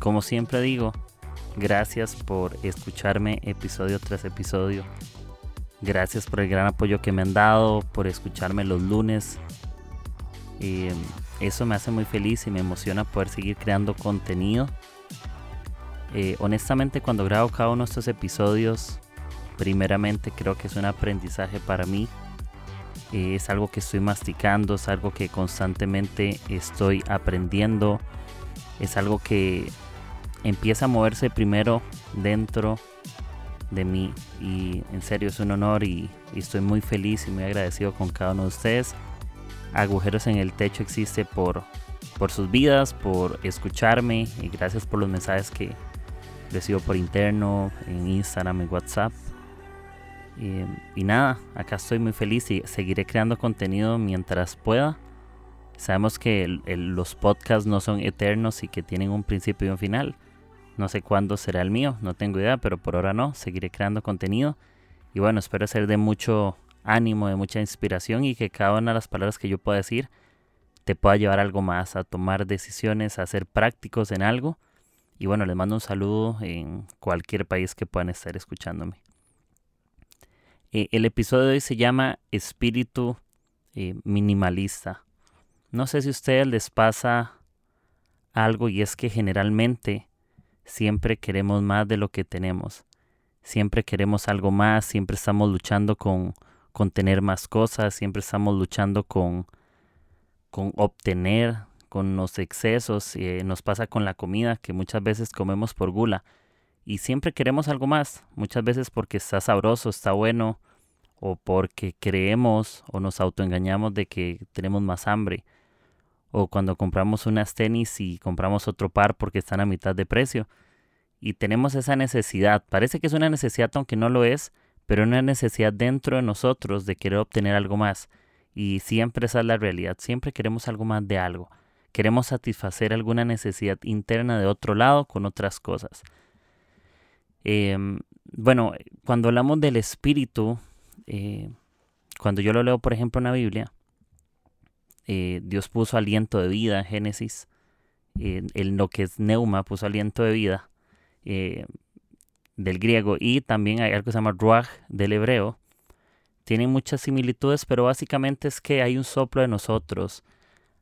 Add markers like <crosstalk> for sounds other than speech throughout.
como siempre digo, gracias por escucharme episodio tras episodio. Gracias por el gran apoyo que me han dado, por escucharme los lunes. Eh, eso me hace muy feliz y me emociona poder seguir creando contenido. Eh, honestamente, cuando grabo cada uno de estos episodios, primeramente creo que es un aprendizaje para mí. Eh, es algo que estoy masticando, es algo que constantemente estoy aprendiendo. Es algo que empieza a moverse primero dentro de mí y en serio es un honor y, estoy muy feliz y muy agradecido con cada uno de ustedes. Agujeros en el techo existe por, por sus vidas, por escucharme y gracias por los mensajes que recibo por interno, en Instagram y WhatsApp. Y, nada, acá estoy muy feliz y seguiré creando contenido mientras pueda. Sabemos que los podcasts no son eternos y que tienen un principio y un final. No sé cuándo será el mío, no tengo idea, pero por ahora no, seguiré creando contenido. Y bueno, espero ser de mucho ánimo, de mucha inspiración y que cada una de las palabras que yo pueda decir te pueda llevar algo más, a tomar decisiones, a ser prácticos en algo. Y bueno, les mando un saludo en cualquier país que puedan estar escuchándome. Eh, el episodio de hoy se llama Espíritu eh, Minimalista. No sé si a ustedes les pasa algo y es que generalmente siempre queremos más de lo que tenemos. Siempre queremos algo más, siempre estamos luchando con, con tener más cosas, siempre estamos luchando con, con obtener, con los excesos. Eh, nos pasa con la comida que muchas veces comemos por gula y siempre queremos algo más, muchas veces porque está sabroso, está bueno o porque creemos o nos autoengañamos de que tenemos más hambre o cuando compramos unas tenis y compramos otro par porque están a mitad de precio. Y tenemos esa necesidad, parece que es una necesidad aunque no lo es, pero una necesidad dentro de nosotros de querer obtener algo más. Y siempre esa es la realidad, siempre queremos algo más de algo. Queremos satisfacer alguna necesidad interna de otro lado con otras cosas. Em, bueno, cuando hablamos del espíritu, eh, cuando yo lo leo, por ejemplo, en la Biblia, eh, Dios puso aliento de vida en Génesis. en lo que es neuma puso aliento de vida eh, del griego y también hay algo que se llama ruach del hebreo. Tienen muchas similitudes, pero básicamente es que hay un soplo de nosotros,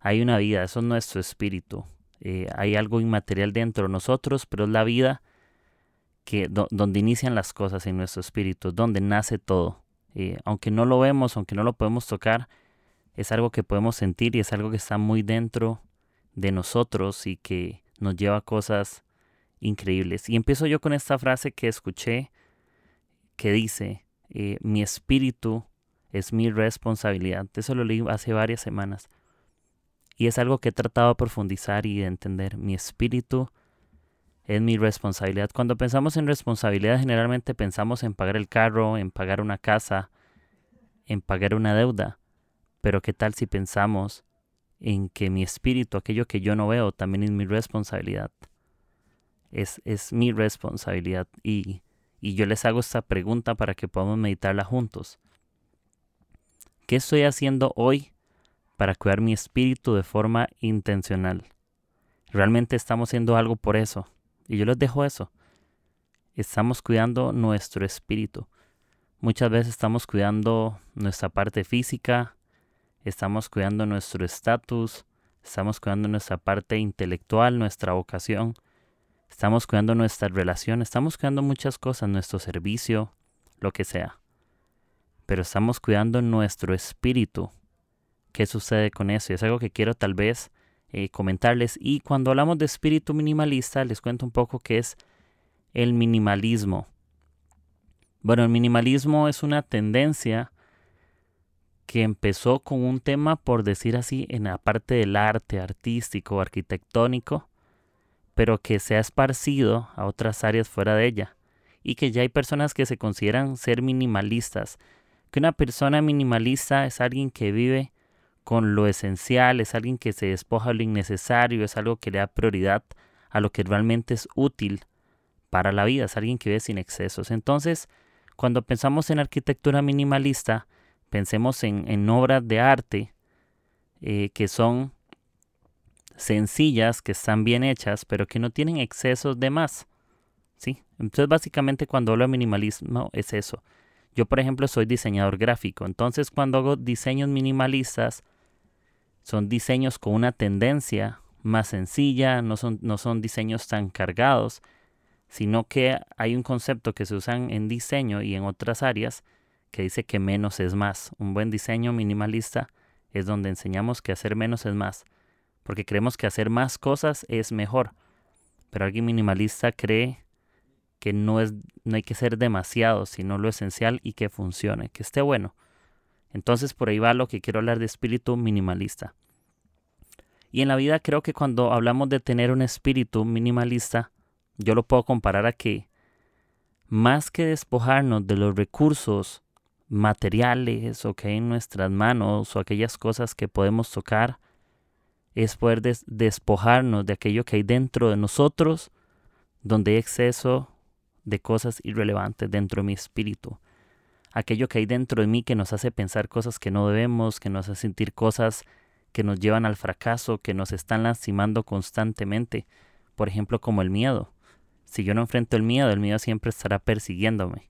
hay una vida, eso es nuestro espíritu. Eh, hay algo inmaterial dentro de nosotros, pero es la vida que donde inician las cosas en nuestro espíritu, donde nace todo. aunque no lo vemos, aunque no lo podemos tocar, es algo que podemos sentir y es algo que está muy dentro de nosotros y que nos lleva a cosas increíbles. Y empiezo yo con esta frase que escuché que dice, eh, mi espíritu es mi responsabilidad. Eso lo leí hace varias semanas. Y es algo que he tratado de profundizar y de entender. Mi espíritu es mi responsabilidad. Cuando pensamos en responsabilidad, generalmente pensamos en pagar el carro, en pagar una casa, en pagar una deuda. Pero ¿qué tal si pensamos en que mi espíritu, aquello que yo no veo, también es mi responsabilidad? Es, es mi responsabilidad y, y yo les hago esta pregunta para que podamos meditarla juntos. ¿Qué estoy haciendo hoy para cuidar mi espíritu de forma intencional? Realmente estamos haciendo algo por eso. Y yo les dejo eso. Estamos cuidando nuestro espíritu. Muchas veces estamos cuidando nuestra parte física, estamos cuidando nuestro estatus, estamos cuidando nuestra parte intelectual, nuestra vocación, estamos cuidando nuestra relación, estamos cuidando muchas cosas, nuestro servicio, lo que sea. Pero estamos cuidando nuestro espíritu. ¿Qué sucede con eso? Y es algo que quiero tal vez eh, comentarles. Y cuando hablamos de espíritu minimalista, les cuento un poco qué es el minimalismo. Bueno, el minimalismo es una tendencia que empezó con un tema, por decir así, en la parte del arte artístico, arquitectónico, pero que se ha esparcido a otras áreas fuera de ella. Y que ya hay personas que se consideran ser minimalistas. Que una persona minimalista es alguien que vive con lo esencial, es alguien que se despoja de lo innecesario, es algo que le da prioridad a lo que realmente es útil para la vida, es alguien que vive sin excesos. Entonces, cuando pensamos en arquitectura minimalista, pensemos en, obras de arte eh, que son sencillas, que están bien hechas, pero que no tienen excesos de más. ¿sí? Entonces, básicamente, cuando hablo de minimalismo, es eso. Yo, por ejemplo, soy diseñador gráfico. Entonces, cuando hago diseños minimalistas, son diseños con una tendencia más sencilla, no son, no son diseños tan cargados, sino que hay un concepto que se usa en diseño y en otras áreas que dice que menos es más. Un buen diseño minimalista es donde enseñamos que hacer menos es más, porque creemos que hacer más cosas es mejor. Pero alguien minimalista cree que no, es, no hay que ser demasiado, sino lo esencial y que funcione, que esté bueno. Entonces por ahí va lo que quiero hablar de espíritu minimalista. Y en la vida creo que cuando hablamos de tener un espíritu minimalista, yo lo puedo comparar a que más que despojarnos de los recursos materiales o que hay en nuestras manos o aquellas cosas que podemos tocar, es poder despojarnos de aquello que hay dentro de nosotros, donde hay exceso de cosas irrelevantes dentro de mi espíritu. Aquello que hay dentro de mí que nos hace pensar cosas que no debemos, que nos hace sentir cosas que nos llevan al fracaso, que nos están lastimando constantemente. Por ejemplo, como el miedo. Si yo no enfrento el miedo, el miedo siempre estará persiguiéndome.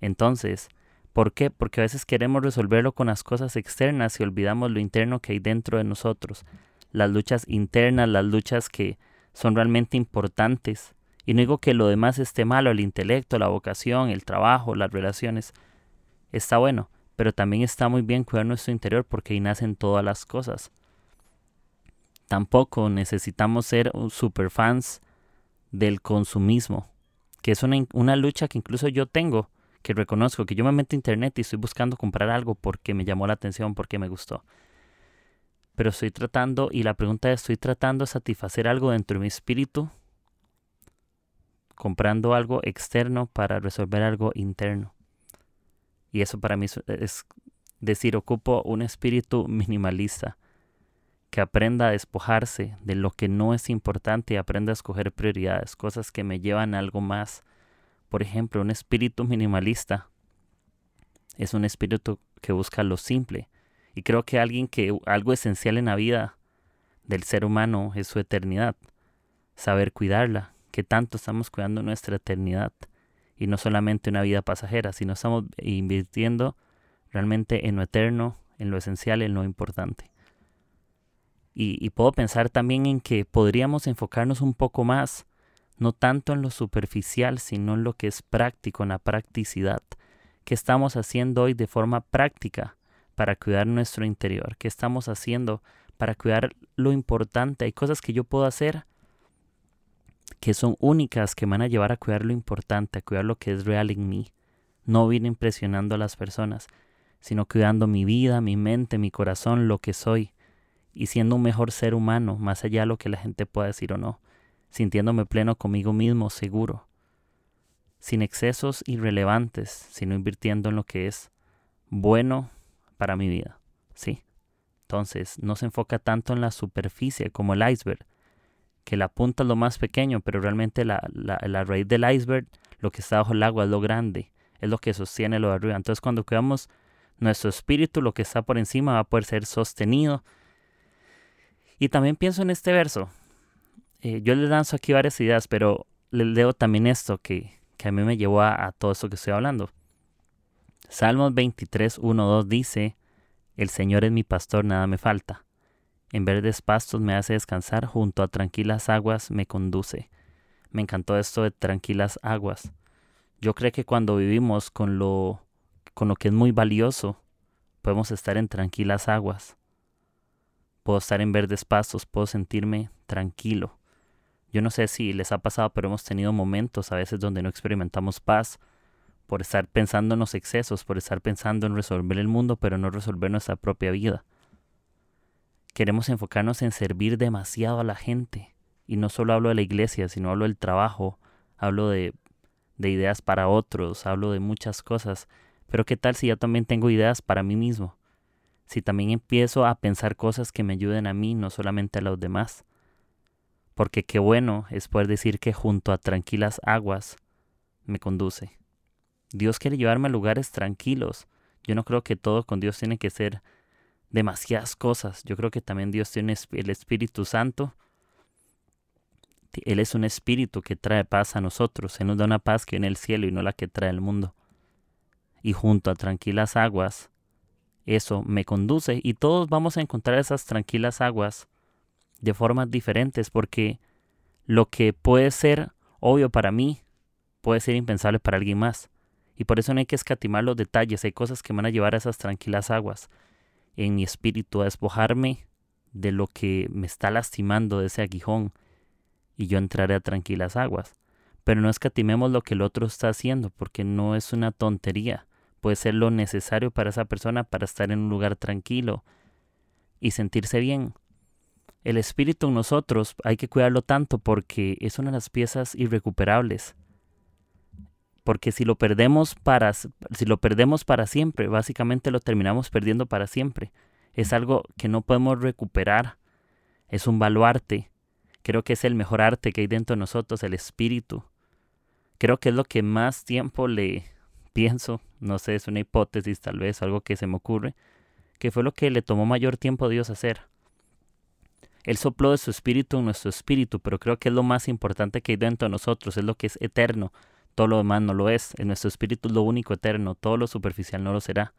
Entonces, ¿por qué? Porque a veces queremos resolverlo con las cosas externas y olvidamos lo interno que hay dentro de nosotros. Las luchas internas, las luchas que son realmente importantes. Y no digo que lo demás esté malo, el intelecto, la vocación, el trabajo, las relaciones. Está bueno, pero también está muy bien cuidar nuestro interior porque ahí nacen todas las cosas. Tampoco necesitamos ser superfans del consumismo, que es una, una lucha que incluso yo tengo, que reconozco que yo me meto a internet y estoy buscando comprar algo porque me llamó la atención, porque me gustó. Pero estoy tratando, y la pregunta es, ¿estoy tratando de satisfacer algo dentro de mi espíritu? Comprando algo externo para resolver algo interno. Y eso para mí es decir, ocupo un espíritu minimalista que aprenda a despojarse de lo que no es importante y aprenda a escoger prioridades, cosas que me llevan a algo más. Por ejemplo, un espíritu minimalista es un espíritu que busca lo simple. Y creo que alguien que algo esencial en la vida del ser humano es su eternidad. Saber cuidarla, que tanto estamos cuidando nuestra eternidad. Y no solamente una vida pasajera, sino estamos invirtiendo realmente en lo eterno, en lo esencial, en lo importante. Y, puedo pensar también en que podríamos enfocarnos un poco más, no tanto en lo superficial, sino en lo que es práctico, en la practicidad. ¿Qué estamos haciendo hoy de forma práctica para cuidar nuestro interior? ¿Qué estamos haciendo para cuidar lo importante? Hay cosas que yo puedo hacer que son únicas, que van a llevar a cuidar lo importante, a cuidar lo que es real en mí. No vine impresionando a las personas, sino cuidando mi vida, mi mente, mi corazón, lo que soy y siendo un mejor ser humano, más allá de lo que la gente pueda decir o no, sintiéndome pleno conmigo mismo, seguro, sin excesos irrelevantes, sino invirtiendo en lo que es bueno para mi vida. Sí. Entonces, no se enfoca tanto en la superficie como el iceberg, que la punta es lo más pequeño, pero realmente la, la, la raíz del iceberg, lo que está bajo el agua es lo grande, es lo que sostiene lo de arriba. Entonces, cuando cuidamos nuestro espíritu, lo que está por encima va a poder ser sostenido y también pienso en este verso. Eh, yo le lanzo aquí varias ideas, pero le leo también esto que, a mí me llevó a, todo esto que estoy hablando. Salmos 23, 1, 2 dice, El Señor es mi pastor, nada me falta. En verdes pastos me hace descansar, junto a tranquilas aguas me conduce. Me encantó esto de tranquilas aguas. Yo creo que cuando vivimos con lo, con lo que es muy valioso, podemos estar en tranquilas aguas puedo estar en verdes pasos, puedo sentirme tranquilo. Yo no sé si les ha pasado, pero hemos tenido momentos a veces donde no experimentamos paz por estar pensando en los excesos, por estar pensando en resolver el mundo, pero no resolver nuestra propia vida. Queremos enfocarnos en servir demasiado a la gente Y no solo hablo de la iglesia, sino hablo del trabajo, hablo de, de ideas para otros, hablo de muchas cosas. Pero ¿qué tal si yo también tengo ideas para mí mismo? Si también empiezo a pensar cosas que me ayuden a mí, no solamente a los demás. Porque qué bueno es poder decir que junto a tranquilas aguas me conduce. Dios quiere llevarme a lugares tranquilos. Yo no creo que todo con Dios tiene que ser demasiadas cosas. Yo creo que también Dios tiene el Espíritu Santo. Él es un espíritu que trae paz a nosotros. Él nos da una paz que viene del cielo y no la que trae el mundo. Y junto a tranquilas aguas, eso me conduce y todos vamos a encontrar esas tranquilas aguas de formas diferentes porque lo que puede ser obvio para mí puede ser impensable para alguien más. Y por eso no hay que escatimar los detalles, hay cosas que van a llevar a esas tranquilas aguas en mi espíritu a despojarme de lo que me está lastimando de ese aguijón y yo entraré a tranquilas aguas. Pero no escatimemos lo que el otro está haciendo porque no es una tontería, puede ser lo necesario para esa persona para estar en un lugar tranquilo y sentirse bien. El espíritu en nosotros hay que cuidarlo tanto porque es una de las piezas irrecuperables porque si lo perdemos para si lo perdemos para siempre, básicamente lo terminamos perdiendo para siempre. Es algo que no podemos recuperar. Es un baluarte. Creo que es el mejor arte que hay dentro de nosotros, el espíritu. Creo que es lo que más tiempo le <laughs> pienso, no sé, es una hipótesis tal vez, algo que se me ocurre, que fue lo que le tomó mayor tiempo a Dios hacer. Él sopló de su espíritu en nuestro espíritu, pero creo que es lo más importante que hay dentro de nosotros, es lo que es eterno, todo lo demás no lo es. En nuestro espíritu es lo único eterno. Todo lo superficial no lo será.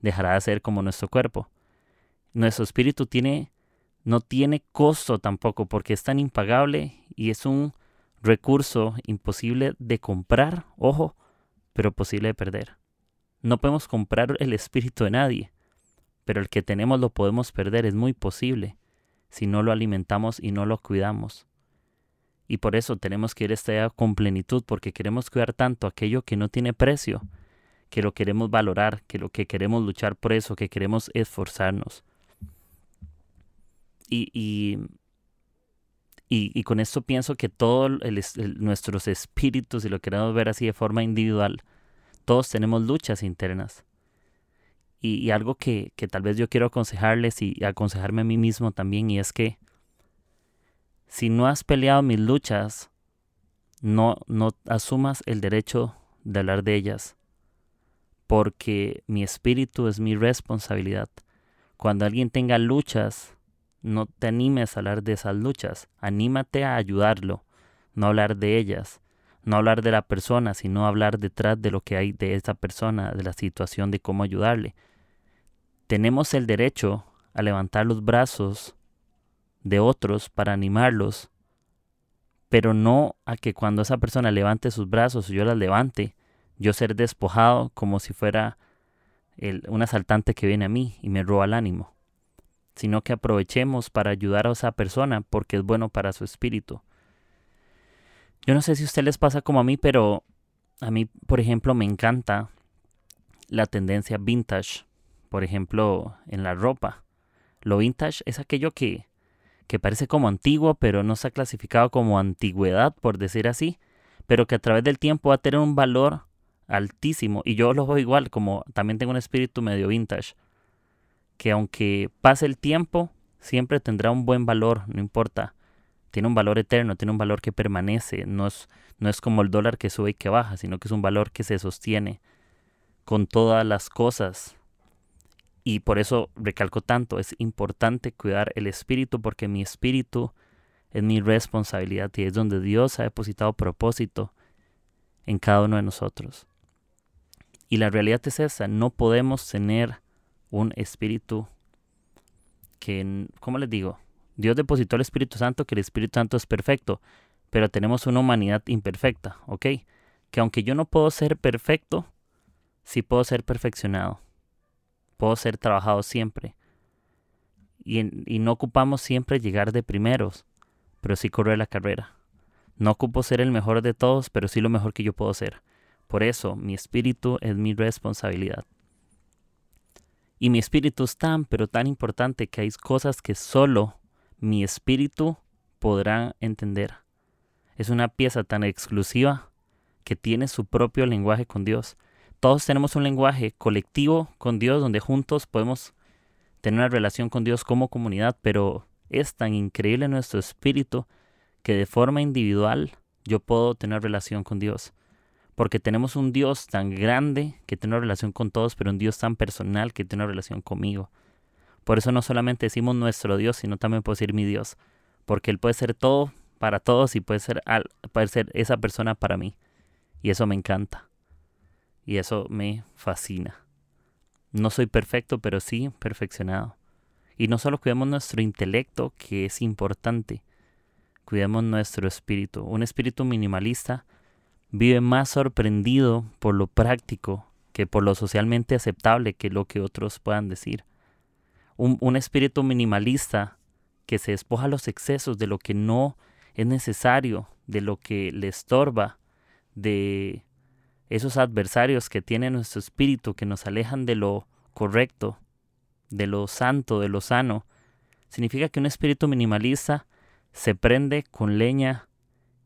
Dejará de ser como nuestro cuerpo. Nuestro espíritu tiene, no tiene costo tampoco porque es tan impagable y es un recurso imposible de comprar, ojo, pero posible de perder. No podemos comprar el espíritu de nadie, pero el que tenemos lo podemos perder, es muy posible, si no lo alimentamos y no lo cuidamos. Y por eso tenemos que ir este día con plenitud, porque queremos cuidar tanto aquello que no tiene precio, que lo queremos valorar, que lo que queremos luchar por eso, que queremos esforzarnos. Y, y, y, con esto pienso que todos nuestros espíritus, si lo queremos ver así de forma individual, todos tenemos luchas internas. Y, algo que, que tal vez yo quiero aconsejarles y aconsejarme a mí mismo también, y es que si no has peleado mis luchas, no, no asumas el derecho de hablar de ellas, porque mi espíritu es mi responsabilidad. Cuando alguien tenga luchas, no te animes a hablar de esas luchas, anímate a ayudarlo, no hablar de ellas, no hablar de la persona, sino hablar detrás de lo que hay de esa persona, de la situación, de cómo ayudarle. Tenemos el derecho a levantar los brazos de otros para animarlos, pero no a que cuando esa persona levante sus brazos o yo las levante, yo ser despojado como si fuera el, un asaltante que viene a mí y me roba el ánimo, sino que aprovechemos para ayudar a esa persona porque es bueno para su espíritu. Yo no sé si a ustedes les pasa como a mí, pero a mí, por ejemplo, me encanta la tendencia vintage, por ejemplo, en la ropa. Lo vintage es aquello que que parece como antiguo, pero no se ha clasificado como antigüedad, por decir así, pero que a través del tiempo va a tener un valor altísimo. Y yo lo veo igual, como también tengo un espíritu medio vintage, que aunque pase el tiempo, siempre tendrá un buen valor, no importa. Tiene un valor eterno, tiene un valor que permanece, no es, no es como el dólar que sube y que baja, sino que es un valor que se sostiene con todas las cosas y por eso recalco tanto, es importante cuidar el espíritu porque mi espíritu es mi responsabilidad y es donde Dios ha depositado propósito en cada uno de nosotros. Y la realidad es esa, no podemos tener un espíritu que, ¿cómo les digo? Dios depositó el Espíritu Santo, que el Espíritu Santo es perfecto, pero tenemos una humanidad imperfecta, ¿ok? Que aunque yo no puedo ser perfecto, sí puedo ser perfeccionado puedo ser trabajado siempre. Y, no ocupamos siempre llegar de primeros, pero sí correr la carrera. No ocupo ser el mejor de todos, pero sí lo mejor que yo puedo ser. Por eso mi espíritu es mi responsabilidad. Y mi espíritu es tan, pero tan importante que hay cosas que solo mi espíritu podrán entender. Es una pieza tan exclusiva que tiene su propio lenguaje con Dios. Todos tenemos un lenguaje colectivo con Dios donde juntos podemos tener una relación con Dios como comunidad, pero es tan increíble nuestro espíritu que de forma individual yo puedo tener relación con Dios. Porque tenemos un Dios tan grande que tiene una relación con todos, pero un Dios tan personal que tiene una relación conmigo. Por eso no solamente decimos nuestro Dios, sino también puedo decir mi Dios. Porque Él puede ser todo para todos y puede ser, puede ser esa persona para mí. Y eso me encanta. Y eso me fascina. No soy perfecto, pero sí perfeccionado. Y no solo cuidemos nuestro intelecto, que es importante, cuidemos nuestro espíritu. Un espíritu minimalista vive más sorprendido por lo práctico que por lo socialmente aceptable que lo que otros puedan decir. Un, un espíritu minimalista que se despoja los excesos de lo que no es necesario, de lo que le estorba, de esos adversarios que tiene nuestro espíritu que nos alejan de lo correcto, de lo santo, de lo sano, significa que un espíritu minimalista se prende con leña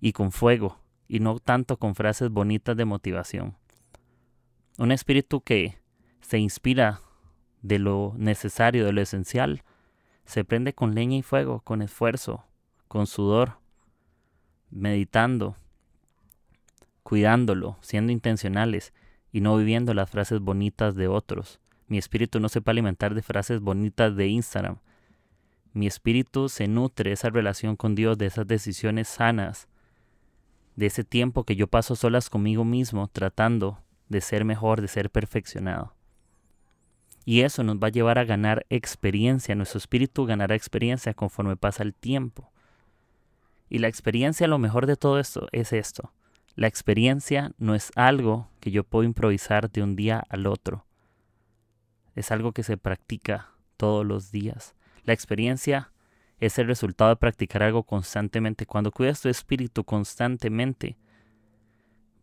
y con fuego, y no tanto con frases bonitas de motivación. Un espíritu que se inspira de lo necesario, de lo esencial, se prende con leña y fuego, con esfuerzo, con sudor, meditando, cuidándolo, siendo intencionales y no viviendo las frases bonitas de otros. Mi espíritu no se puede alimentar de frases bonitas de Instagram. Mi espíritu se nutre de esa relación con Dios, de esas decisiones sanas, de ese tiempo que yo paso solas conmigo mismo tratando de ser mejor, de ser perfeccionado. Y eso nos va a llevar a ganar experiencia, nuestro espíritu ganará experiencia conforme pasa el tiempo. Y la experiencia, lo mejor de todo esto, es esto. La experiencia no es algo que yo puedo improvisar de un día al otro. Es algo que se practica todos los días. La experiencia es el resultado de practicar algo constantemente. Cuando cuidas tu espíritu constantemente,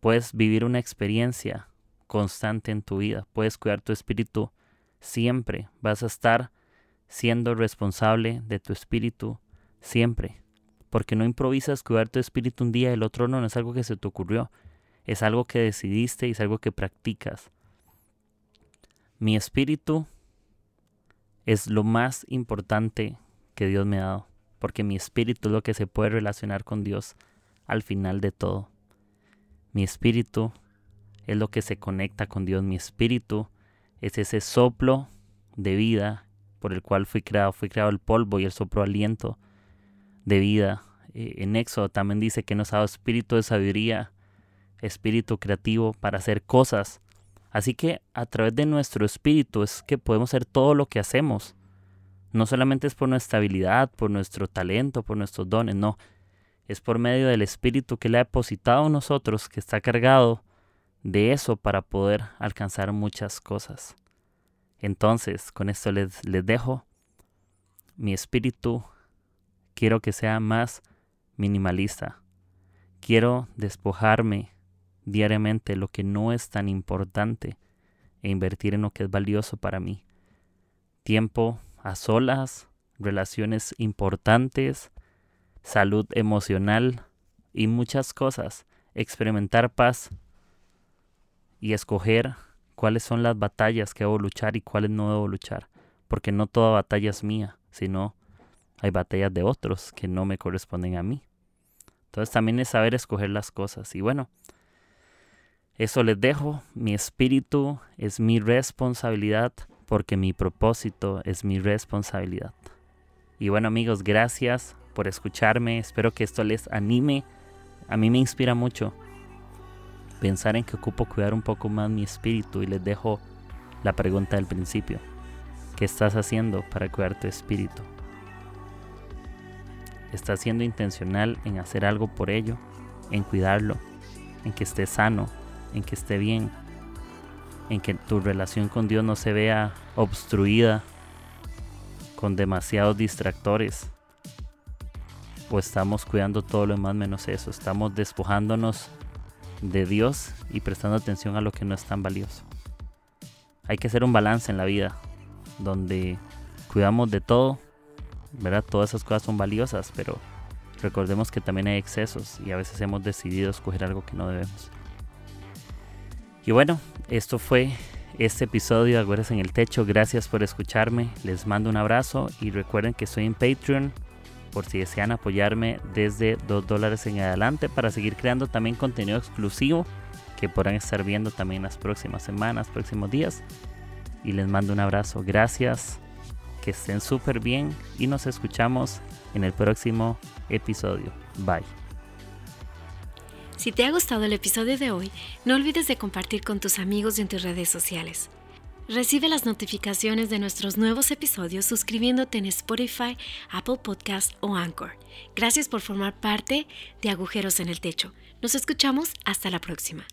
puedes vivir una experiencia constante en tu vida. Puedes cuidar tu espíritu siempre. Vas a estar siendo responsable de tu espíritu siempre porque no improvisas cuidar tu espíritu un día y el otro no, no es algo que se te ocurrió, es algo que decidiste y es algo que practicas. Mi espíritu es lo más importante que Dios me ha dado, porque mi espíritu es lo que se puede relacionar con Dios al final de todo. Mi espíritu es lo que se conecta con Dios, mi espíritu es ese soplo de vida por el cual fui creado, fui creado el polvo y el soplo aliento de vida. Eh, en Éxodo también dice que nos ha dado espíritu de sabiduría, espíritu creativo para hacer cosas. Así que a través de nuestro espíritu es que podemos hacer todo lo que hacemos. No solamente es por nuestra habilidad, por nuestro talento, por nuestros dones, no. Es por medio del espíritu que le ha depositado a nosotros, que está cargado de eso para poder alcanzar muchas cosas. Entonces, con esto les, les dejo. Mi espíritu quiero que sea más minimalista. Quiero despojarme diariamente lo que no es tan importante e invertir en lo que es valioso para mí. Tiempo a solas, relaciones importantes, salud emocional y muchas cosas. Experimentar paz y escoger cuáles son las batallas que debo luchar y cuáles no debo luchar. Porque no toda batalla es mía, sino hay batallas de otros que no me corresponden a mí. Entonces también es saber escoger las cosas. Y bueno, eso les dejo. Mi espíritu es mi responsabilidad porque mi propósito es mi responsabilidad. Y bueno amigos, gracias por escucharme. Espero que esto les anime. A mí me inspira mucho pensar en que ocupo cuidar un poco más mi espíritu y les dejo la pregunta del principio. ¿Qué estás haciendo para cuidar tu espíritu? Estás siendo intencional en hacer algo por ello, en cuidarlo, en que esté sano, en que esté bien, en que tu relación con Dios no se vea obstruida con demasiados distractores. O estamos cuidando todo lo demás menos eso. Estamos despojándonos de Dios y prestando atención a lo que no es tan valioso. Hay que hacer un balance en la vida donde cuidamos de todo ¿verdad? Todas esas cosas son valiosas, pero recordemos que también hay excesos y a veces hemos decidido escoger algo que no debemos. Y bueno, esto fue este episodio de Agüeras en el Techo. Gracias por escucharme. Les mando un abrazo y recuerden que estoy en Patreon por si desean apoyarme desde 2 dólares en adelante para seguir creando también contenido exclusivo que podrán estar viendo también las próximas semanas, próximos días. Y les mando un abrazo. Gracias. Que estén súper bien y nos escuchamos en el próximo episodio. Bye. Si te ha gustado el episodio de hoy, no olvides de compartir con tus amigos y en tus redes sociales. Recibe las notificaciones de nuestros nuevos episodios suscribiéndote en Spotify, Apple Podcast o Anchor. Gracias por formar parte de Agujeros en el Techo. Nos escuchamos hasta la próxima.